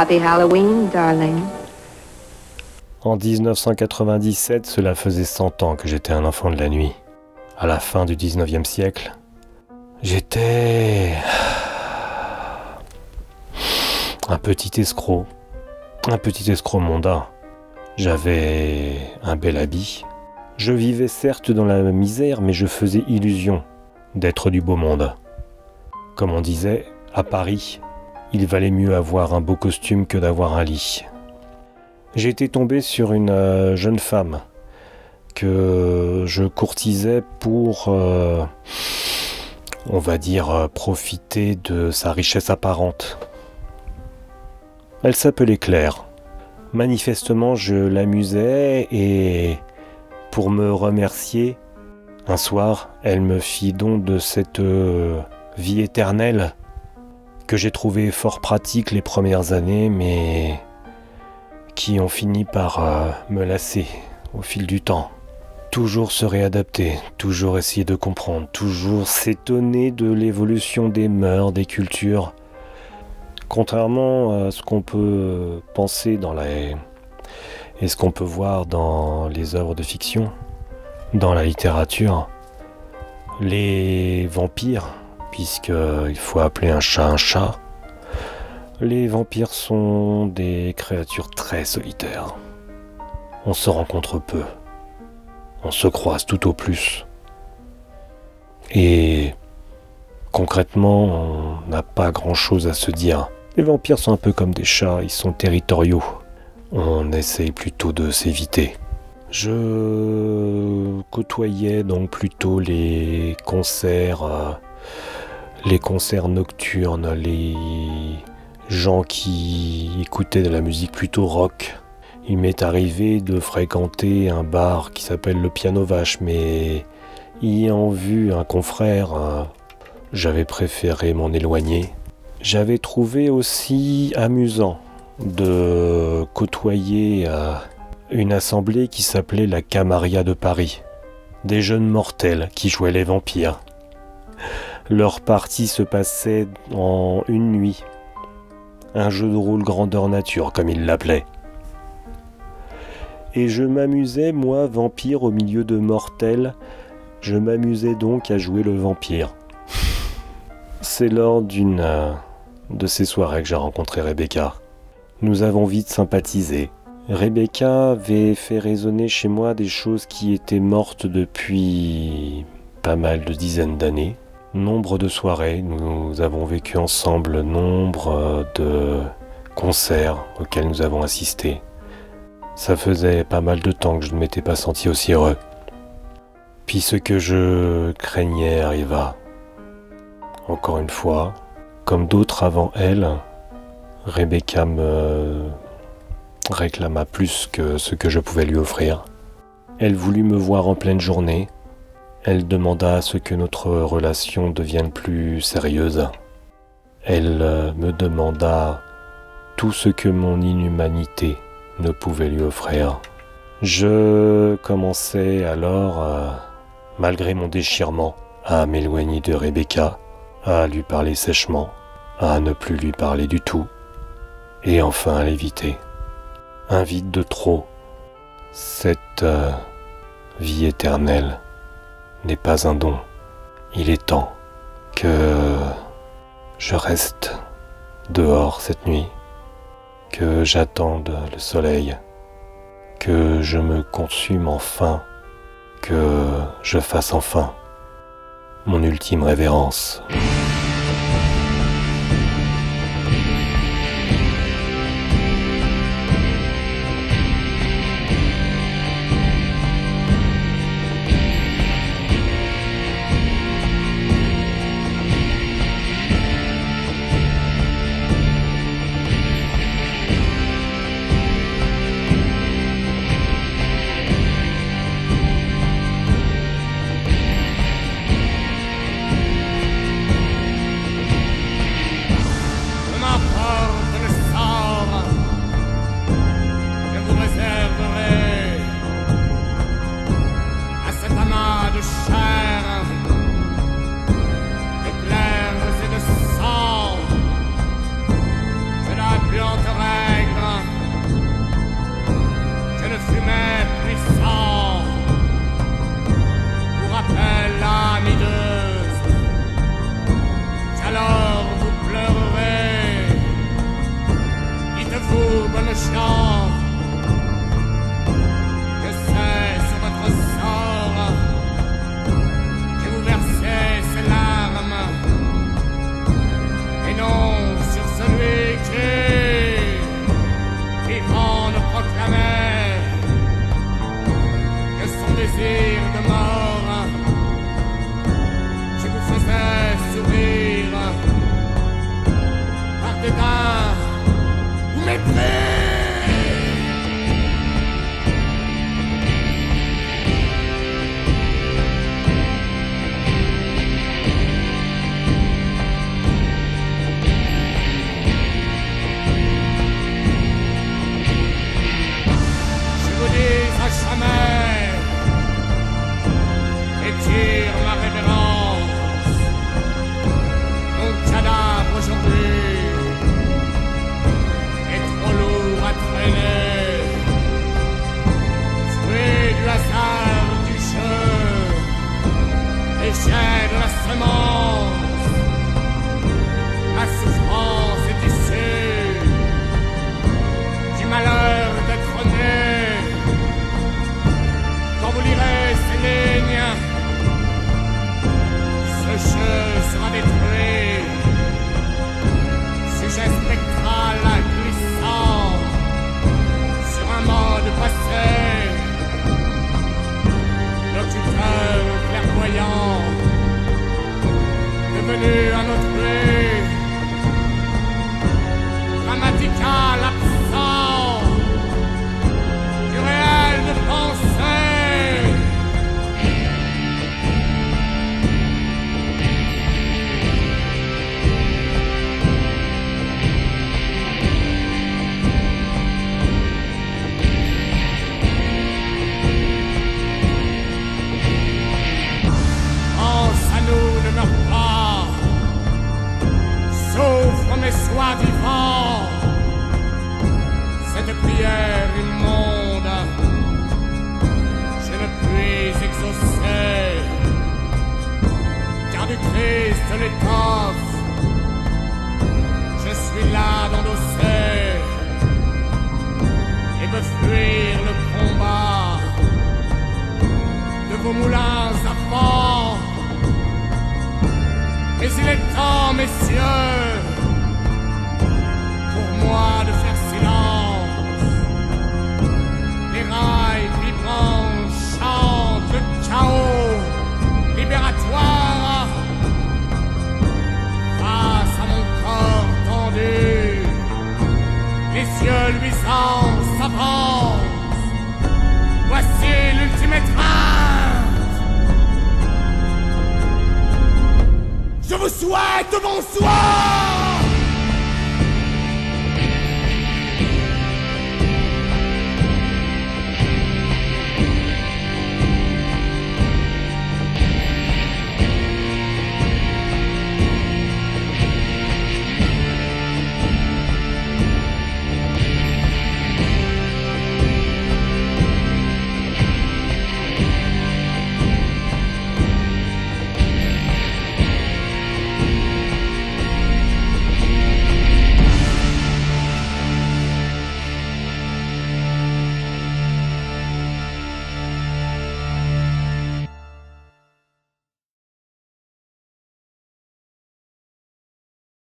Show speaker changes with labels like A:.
A: Happy Halloween, darling.
B: En 1997, cela faisait 100 ans que j'étais un enfant de la nuit. À la fin du 19e siècle, j'étais un petit escroc, un petit escroc mondain. J'avais un bel habit. Je vivais certes dans la misère, mais je faisais illusion d'être du beau monde. Comme on disait, à Paris, il valait mieux avoir un beau costume que d'avoir un lit. Été tombé sur une euh, jeune femme que je courtisais pour, euh, on va dire, euh, profiter de sa richesse apparente. Elle s'appelait Claire. Manifestement, je l'amusais et, pour me remercier, un soir, elle me fit don de cette vie éternelle que j'ai trouvé fort pratique les premières années, mais qui ont fini par euh, me lasser au fil du temps. Toujours se réadapter, toujours essayer de comprendre, toujours s'étonner de l'évolution des mœurs, des cultures. Contrairement à ce qu'on peut penser dans la et ce qu'on peut voir dans les œuvres de fiction, dans la littérature, les vampires puisqu'il faut appeler un chat un chat. Les vampires sont des créatures très solitaires. On se rencontre peu. On se croise tout au plus. Et concrètement, on n'a pas grand-chose à se dire. Les vampires sont un peu comme des chats, ils sont territoriaux. On essaye plutôt de s'éviter. Je côtoyais donc plutôt les concerts euh, les concerts nocturnes, les gens qui écoutaient de la musique plutôt rock. Il m'est arrivé de fréquenter un bar qui s'appelle le Piano Vache, mais ayant vu un confrère, j'avais préféré m'en éloigner. J'avais trouvé aussi amusant de côtoyer euh, une assemblée qui s'appelait la Camaria de Paris. Des jeunes mortels qui jouaient les vampires. Leur partie se passait en une nuit. Un jeu de rôle grandeur nature, comme ils l'appelaient. Et je m'amusais, moi, vampire au milieu de mortels, je m'amusais donc à jouer le vampire. C'est lors d'une euh, de ces soirées que j'ai rencontré Rebecca. Nous avons vite sympathisé. Rebecca avait fait résonner chez moi des choses qui étaient mortes depuis pas mal de dizaines d'années. Nombre de soirées, nous avons vécu ensemble nombre de concerts auxquels nous avons assisté. Ça faisait pas mal de temps que je ne m'étais pas senti aussi heureux. Puis ce que je craignais arriva. Encore une fois, comme d'autres avant elle, Rebecca me réclama plus que ce que je pouvais lui offrir. Elle voulut me voir en pleine journée, elle demanda à ce que notre relation devienne plus sérieuse. Elle euh, me demanda tout ce que mon inhumanité ne pouvait lui offrir. Je commençais alors, euh, malgré mon déchirement, à m'éloigner de Rebecca, à lui parler sèchement, à ne plus lui parler du tout, et enfin à l'éviter. Un vide de trop, cette euh, vie éternelle n'est pas un don. Il est temps que je reste dehors cette nuit, que j'attende le soleil, que je me consume enfin, que je fasse enfin mon ultime révérence.
C: vous, bonne chance. Que c'est sur votre sort que vous versez ces larmes. Et non sur celui qui, vivant, ne proclamait que son désir de mort. me! toi vivant. Cette prière immonde, je ne puis exaucer, car du Christ l'étoffe Souhait de bonsoir